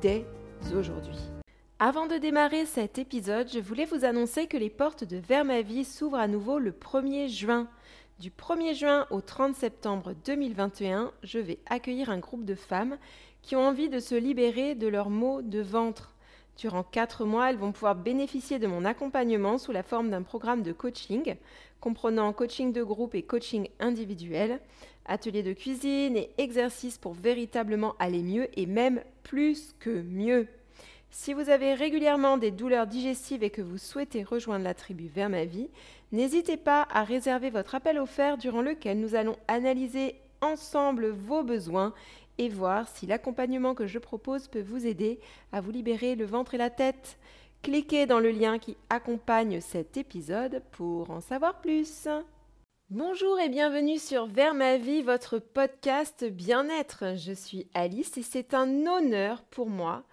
dès aujourd'hui. Avant de démarrer cet épisode, je voulais vous annoncer que les portes de Vers ma vie s'ouvrent à nouveau le 1er juin. Du 1er juin au 30 septembre 2021, je vais accueillir un groupe de femmes qui ont envie de se libérer de leurs maux de ventre. Durant 4 mois, elles vont pouvoir bénéficier de mon accompagnement sous la forme d'un programme de coaching comprenant coaching de groupe et coaching individuel, ateliers de cuisine et exercices pour véritablement aller mieux et même plus que mieux. Si vous avez régulièrement des douleurs digestives et que vous souhaitez rejoindre la tribu vers ma vie, n'hésitez pas à réserver votre appel offert durant lequel nous allons analyser ensemble vos besoins et voir si l'accompagnement que je propose peut vous aider à vous libérer le ventre et la tête. Cliquez dans le lien qui accompagne cet épisode pour en savoir plus. Bonjour et bienvenue sur Vers ma vie, votre podcast bien-être. Je suis Alice et c'est un honneur pour moi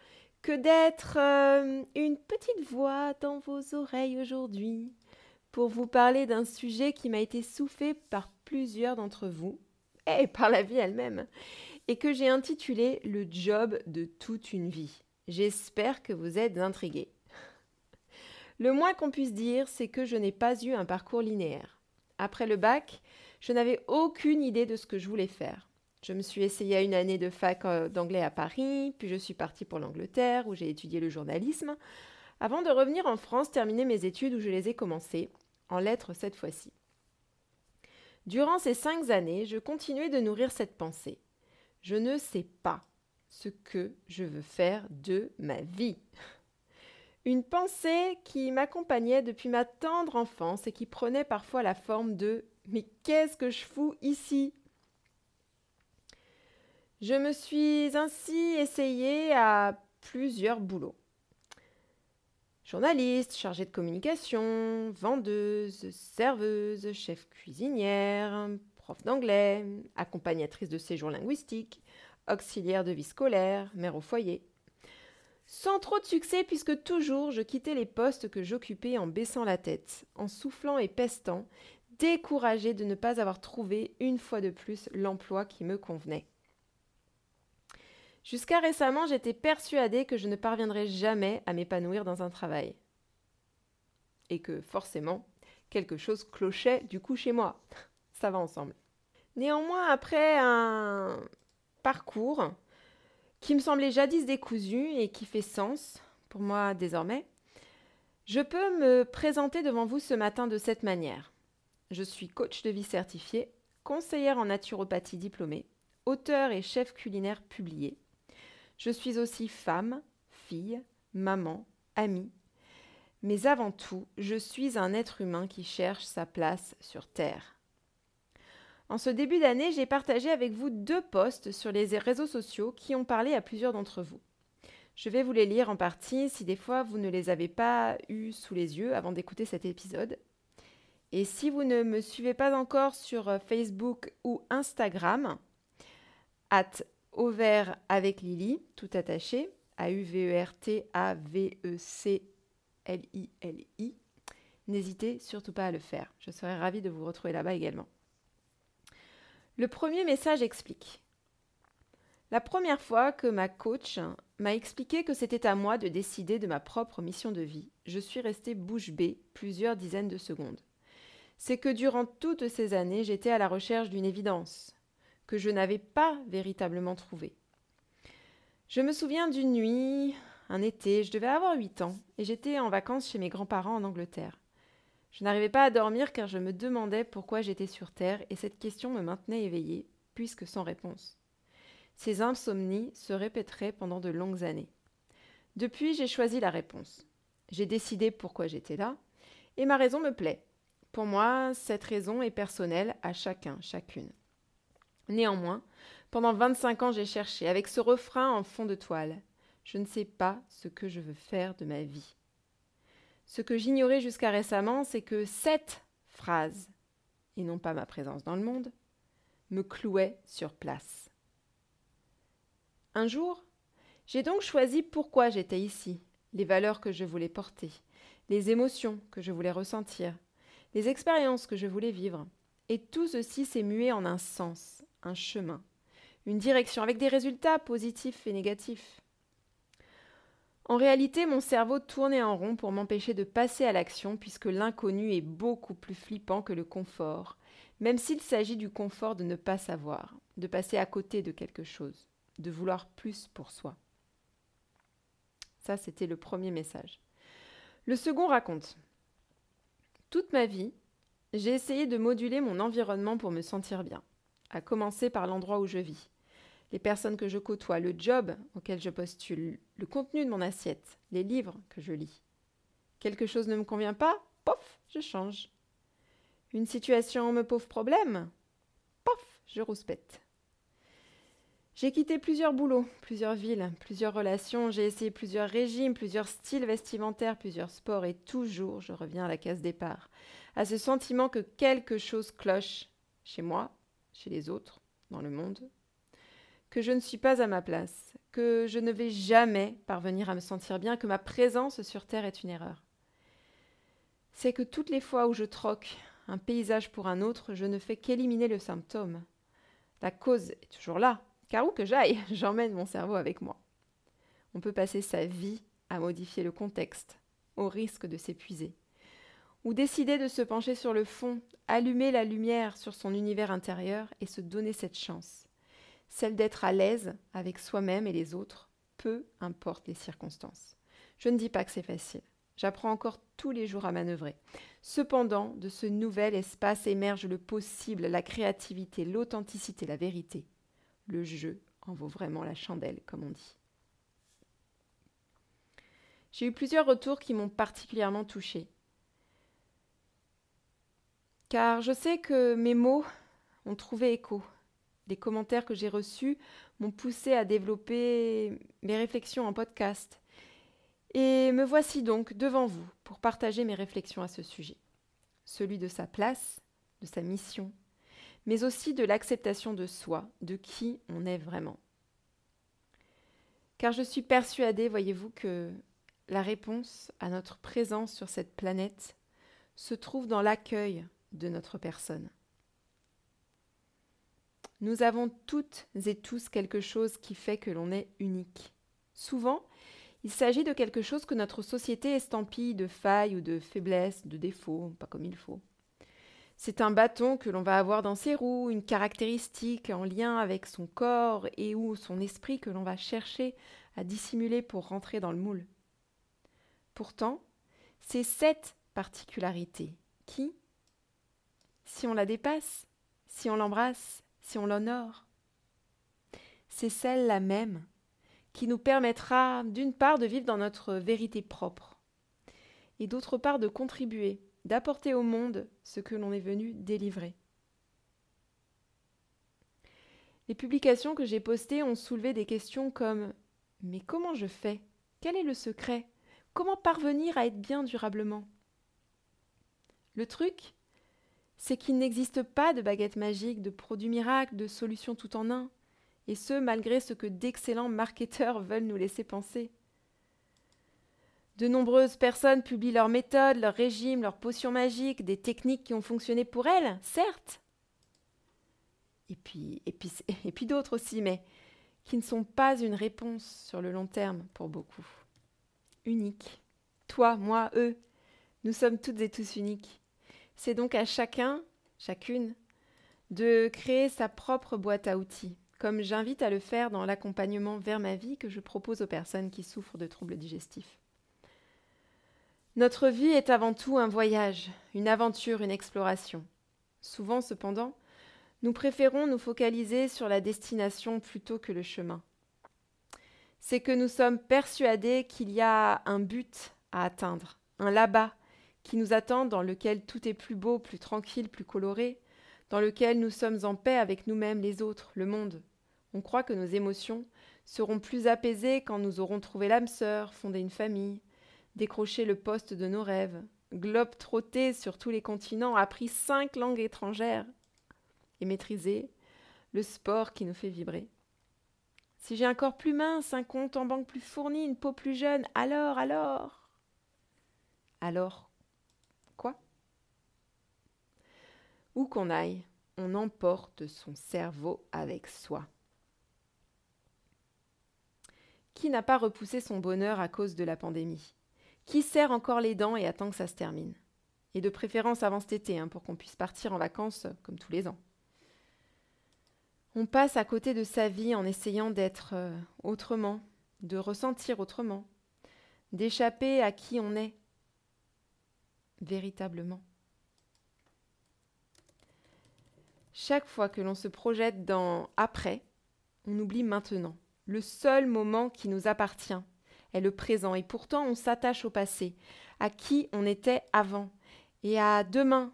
que d'être euh, une petite voix dans vos oreilles aujourd'hui pour vous parler d'un sujet qui m'a été soufflé par plusieurs d'entre vous et par la vie elle-même et que j'ai intitulé Le job de toute une vie. J'espère que vous êtes intrigués. Le moins qu'on puisse dire, c'est que je n'ai pas eu un parcours linéaire. Après le bac, je n'avais aucune idée de ce que je voulais faire. Je me suis essayée à une année de fac euh, d'anglais à Paris, puis je suis partie pour l'Angleterre où j'ai étudié le journalisme, avant de revenir en France terminer mes études où je les ai commencées, en lettres cette fois-ci. Durant ces cinq années, je continuais de nourrir cette pensée. Je ne sais pas ce que je veux faire de ma vie. Une pensée qui m'accompagnait depuis ma tendre enfance et qui prenait parfois la forme de Mais qu'est-ce que je fous ici? Je me suis ainsi essayée à plusieurs boulots. Journaliste, chargée de communication, vendeuse, serveuse, chef cuisinière, prof d'anglais, accompagnatrice de séjour linguistique, auxiliaire de vie scolaire, mère au foyer. Sans trop de succès puisque toujours je quittais les postes que j'occupais en baissant la tête, en soufflant et pestant, découragée de ne pas avoir trouvé une fois de plus l'emploi qui me convenait. Jusqu'à récemment, j'étais persuadée que je ne parviendrais jamais à m'épanouir dans un travail. Et que forcément, quelque chose clochait du coup chez moi. Ça va ensemble. Néanmoins, après un parcours qui me semblait jadis décousu et qui fait sens pour moi désormais, je peux me présenter devant vous ce matin de cette manière. Je suis coach de vie certifié, conseillère en naturopathie diplômée, auteur et chef culinaire publié. Je suis aussi femme, fille, maman, amie. Mais avant tout, je suis un être humain qui cherche sa place sur Terre. En ce début d'année, j'ai partagé avec vous deux posts sur les réseaux sociaux qui ont parlé à plusieurs d'entre vous. Je vais vous les lire en partie si des fois vous ne les avez pas eus sous les yeux avant d'écouter cet épisode. Et si vous ne me suivez pas encore sur euh, Facebook ou Instagram, at Auvert avec Lily, tout attaché, A-U-V-E-R-T-A-V-E-C-L-I-L-I, n'hésitez surtout pas à le faire. Je serai ravie de vous retrouver là-bas également. Le premier message explique. La première fois que ma coach m'a expliqué que c'était à moi de décider de ma propre mission de vie, je suis restée bouche bée plusieurs dizaines de secondes. C'est que durant toutes ces années, j'étais à la recherche d'une évidence que je n'avais pas véritablement trouvée. Je me souviens d'une nuit, un été, je devais avoir huit ans, et j'étais en vacances chez mes grands-parents en Angleterre. Je n'arrivais pas à dormir car je me demandais pourquoi j'étais sur Terre et cette question me maintenait éveillée, puisque sans réponse. Ces insomnies se répéteraient pendant de longues années. Depuis, j'ai choisi la réponse. J'ai décidé pourquoi j'étais là, et ma raison me plaît. Pour moi, cette raison est personnelle à chacun, chacune. Néanmoins, pendant 25 ans, j'ai cherché, avec ce refrain en fond de toile. Je ne sais pas ce que je veux faire de ma vie. Ce que j'ignorais jusqu'à récemment, c'est que cette phrase, et non pas ma présence dans le monde, me clouait sur place. Un jour, j'ai donc choisi pourquoi j'étais ici, les valeurs que je voulais porter, les émotions que je voulais ressentir, les expériences que je voulais vivre. Et tout ceci s'est mué en un sens, un chemin, une direction, avec des résultats positifs et négatifs. En réalité, mon cerveau tournait en rond pour m'empêcher de passer à l'action, puisque l'inconnu est beaucoup plus flippant que le confort, même s'il s'agit du confort de ne pas savoir, de passer à côté de quelque chose, de vouloir plus pour soi. Ça, c'était le premier message. Le second raconte Toute ma vie, j'ai essayé de moduler mon environnement pour me sentir bien, à commencer par l'endroit où je vis, les personnes que je côtoie, le job auquel je postule, le contenu de mon assiette, les livres que je lis. Quelque chose ne me convient pas, pof, je change. Une situation me pose problème, pof, je rouspète. J'ai quitté plusieurs boulots, plusieurs villes, plusieurs relations, j'ai essayé plusieurs régimes, plusieurs styles vestimentaires, plusieurs sports, et toujours je reviens à la case départ, à ce sentiment que quelque chose cloche chez moi, chez les autres, dans le monde, que je ne suis pas à ma place, que je ne vais jamais parvenir à me sentir bien, que ma présence sur Terre est une erreur. C'est que toutes les fois où je troque un paysage pour un autre, je ne fais qu'éliminer le symptôme. La cause est toujours là, car où que j'aille, j'emmène mon cerveau avec moi. On peut passer sa vie à modifier le contexte, au risque de s'épuiser. Ou décider de se pencher sur le fond, allumer la lumière sur son univers intérieur et se donner cette chance celle d'être à l'aise avec soi-même et les autres, peu importe les circonstances. Je ne dis pas que c'est facile. J'apprends encore tous les jours à manœuvrer. Cependant, de ce nouvel espace émerge le possible, la créativité, l'authenticité, la vérité. Le jeu en vaut vraiment la chandelle, comme on dit. J'ai eu plusieurs retours qui m'ont particulièrement touchée. Car je sais que mes mots ont trouvé écho les commentaires que j'ai reçus m'ont poussé à développer mes réflexions en podcast. Et me voici donc devant vous pour partager mes réflexions à ce sujet. Celui de sa place, de sa mission, mais aussi de l'acceptation de soi, de qui on est vraiment. Car je suis persuadée, voyez-vous, que la réponse à notre présence sur cette planète se trouve dans l'accueil de notre personne. Nous avons toutes et tous quelque chose qui fait que l'on est unique. Souvent, il s'agit de quelque chose que notre société estampille de failles ou de faiblesses, de défauts, pas comme il faut. C'est un bâton que l'on va avoir dans ses roues, une caractéristique en lien avec son corps et ou son esprit que l'on va chercher à dissimuler pour rentrer dans le moule. Pourtant, c'est cette particularité qui, si on la dépasse, si on l'embrasse, si on l'honore. C'est celle-là même qui nous permettra d'une part de vivre dans notre vérité propre et d'autre part de contribuer, d'apporter au monde ce que l'on est venu délivrer. Les publications que j'ai postées ont soulevé des questions comme Mais comment je fais? Quel est le secret? Comment parvenir à être bien durablement? Le truc, c'est qu'il n'existe pas de baguette magique, de produit miracle, de solution tout en un, et ce malgré ce que d'excellents marketeurs veulent nous laisser penser. De nombreuses personnes publient leurs méthodes, leurs régimes, leurs potions magiques, des techniques qui ont fonctionné pour elles, certes. Et puis, et puis, et puis d'autres aussi, mais qui ne sont pas une réponse sur le long terme pour beaucoup. Uniques. Toi, moi, eux, nous sommes toutes et tous uniques. C'est donc à chacun, chacune, de créer sa propre boîte à outils, comme j'invite à le faire dans l'accompagnement vers ma vie que je propose aux personnes qui souffrent de troubles digestifs. Notre vie est avant tout un voyage, une aventure, une exploration. Souvent, cependant, nous préférons nous focaliser sur la destination plutôt que le chemin. C'est que nous sommes persuadés qu'il y a un but à atteindre, un là-bas qui nous attend, dans lequel tout est plus beau, plus tranquille, plus coloré, dans lequel nous sommes en paix avec nous-mêmes, les autres, le monde. On croit que nos émotions seront plus apaisés quand nous aurons trouvé l'âme sœur, fondé une famille, décroché le poste de nos rêves, globe trotté sur tous les continents, appris cinq langues étrangères et maîtrisé le sport qui nous fait vibrer. Si j'ai un corps plus mince, un compte en banque plus fourni, une peau plus jeune, alors, alors. Alors, quoi Où qu'on aille, on emporte son cerveau avec soi. Qui n'a pas repoussé son bonheur à cause de la pandémie? Qui serre encore les dents et attend que ça se termine? Et de préférence avant cet été, hein, pour qu'on puisse partir en vacances comme tous les ans. On passe à côté de sa vie en essayant d'être euh, autrement, de ressentir autrement, d'échapper à qui on est véritablement. Chaque fois que l'on se projette dans après, on oublie maintenant. Le seul moment qui nous appartient est le présent et pourtant on s'attache au passé, à qui on était avant et à demain,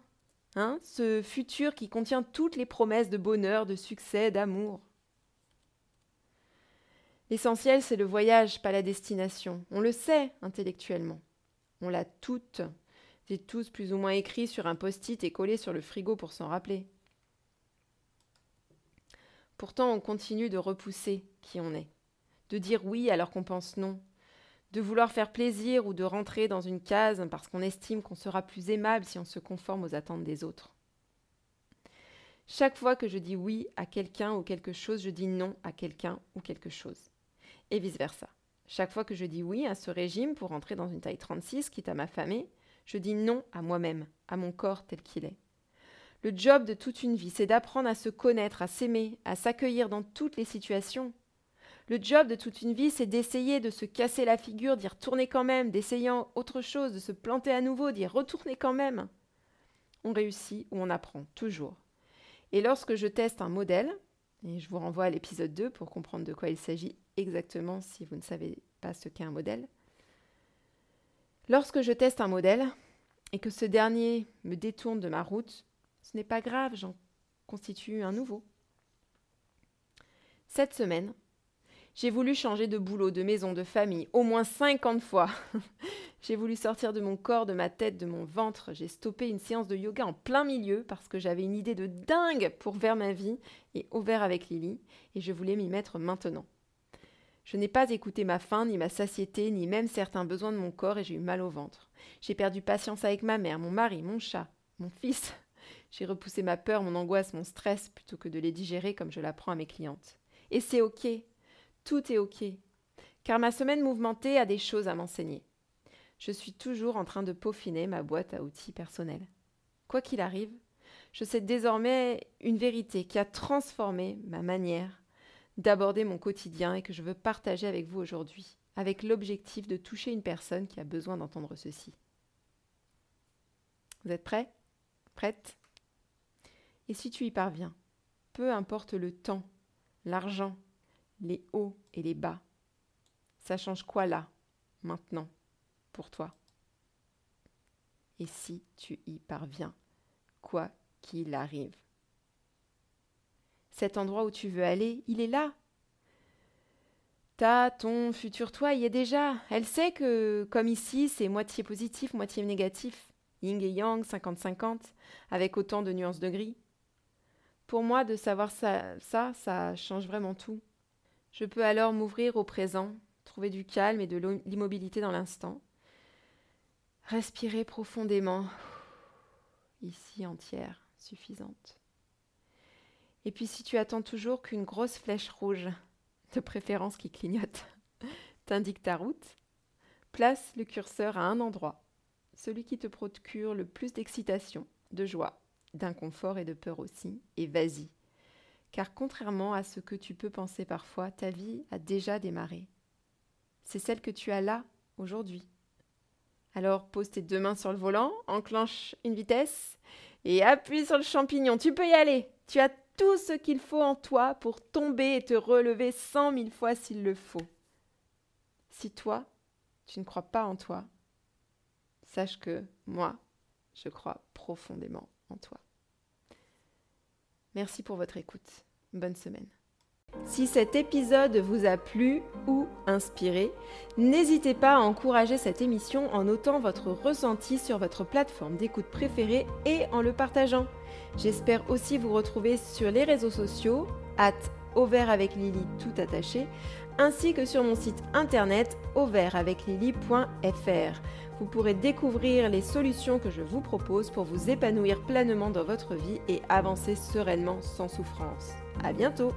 Hein, ce futur qui contient toutes les promesses de bonheur, de succès, d'amour. L'essentiel, c'est le voyage, pas la destination. On le sait intellectuellement. On l'a toutes et tous plus ou moins écrit sur un post-it et collé sur le frigo pour s'en rappeler. Pourtant, on continue de repousser qui on est, de dire oui alors qu'on pense non, de vouloir faire plaisir ou de rentrer dans une case parce qu'on estime qu'on sera plus aimable si on se conforme aux attentes des autres. Chaque fois que je dis oui à quelqu'un ou quelque chose, je dis non à quelqu'un ou quelque chose. Et vice-versa. Chaque fois que je dis oui à ce régime pour entrer dans une taille 36, quitte à m'affamer, je dis non à moi-même, à mon corps tel qu'il est. Le job de toute une vie, c'est d'apprendre à se connaître, à s'aimer, à s'accueillir dans toutes les situations, le job de toute une vie, c'est d'essayer de se casser la figure, d'y retourner quand même, d'essayant autre chose, de se planter à nouveau, d'y retourner quand même. On réussit ou on apprend, toujours. Et lorsque je teste un modèle, et je vous renvoie à l'épisode 2 pour comprendre de quoi il s'agit exactement si vous ne savez pas ce qu'est un modèle. Lorsque je teste un modèle et que ce dernier me détourne de ma route, ce n'est pas grave, j'en constitue un nouveau. Cette semaine, j'ai voulu changer de boulot, de maison, de famille, au moins 50 fois. j'ai voulu sortir de mon corps, de ma tête, de mon ventre. J'ai stoppé une séance de yoga en plein milieu parce que j'avais une idée de dingue pour faire ma vie et ouvert avec Lily, et je voulais m'y mettre maintenant. Je n'ai pas écouté ma faim, ni ma satiété, ni même certains besoins de mon corps, et j'ai eu mal au ventre. J'ai perdu patience avec ma mère, mon mari, mon chat, mon fils. J'ai repoussé ma peur, mon angoisse, mon stress, plutôt que de les digérer comme je l'apprends à mes clientes. Et c'est ok, tout est OK, car ma semaine mouvementée a des choses à m'enseigner. Je suis toujours en train de peaufiner ma boîte à outils personnelle. Quoi qu'il arrive, je sais désormais une vérité qui a transformé ma manière d'aborder mon quotidien et que je veux partager avec vous aujourd'hui, avec l'objectif de toucher une personne qui a besoin d'entendre ceci. Vous êtes prêts? Prête? Et si tu y parviens, peu importe le temps, l'argent, les hauts et les bas. Ça change quoi là, maintenant, pour toi? Et si tu y parviens, quoi qu'il arrive? Cet endroit où tu veux aller, il est là. Ta, ton futur toi y est déjà. Elle sait que, comme ici, c'est moitié positif, moitié négatif. Ying et yang, 50-50, avec autant de nuances de gris. Pour moi, de savoir ça, ça, change vraiment tout. Je peux alors m'ouvrir au présent, trouver du calme et de l'immobilité dans l'instant. Respirer profondément, ici entière, suffisante. Et puis si tu attends toujours qu'une grosse flèche rouge, de préférence qui clignote, t'indique ta route, place le curseur à un endroit, celui qui te procure le plus d'excitation, de joie, d'inconfort et de peur aussi, et vas-y, car contrairement à ce que tu peux penser parfois, ta vie a déjà démarré. C'est celle que tu as là, aujourd'hui. Alors pose tes deux mains sur le volant, enclenche une vitesse et appuie sur le champignon. Tu peux y aller. Tu as tout ce qu'il faut en toi pour tomber et te relever cent mille fois s'il le faut. Si toi, tu ne crois pas en toi, sache que moi, je crois profondément en toi. Merci pour votre écoute. Bonne semaine. Si cet épisode vous a plu ou inspiré, n'hésitez pas à encourager cette émission en notant votre ressenti sur votre plateforme d'écoute préférée et en le partageant. J'espère aussi vous retrouver sur les réseaux sociaux, at avec Lily tout attaché, ainsi que sur mon site internet auvertaveclily.fr. Vous pourrez découvrir les solutions que je vous propose pour vous épanouir pleinement dans votre vie et avancer sereinement sans souffrance. À bientôt!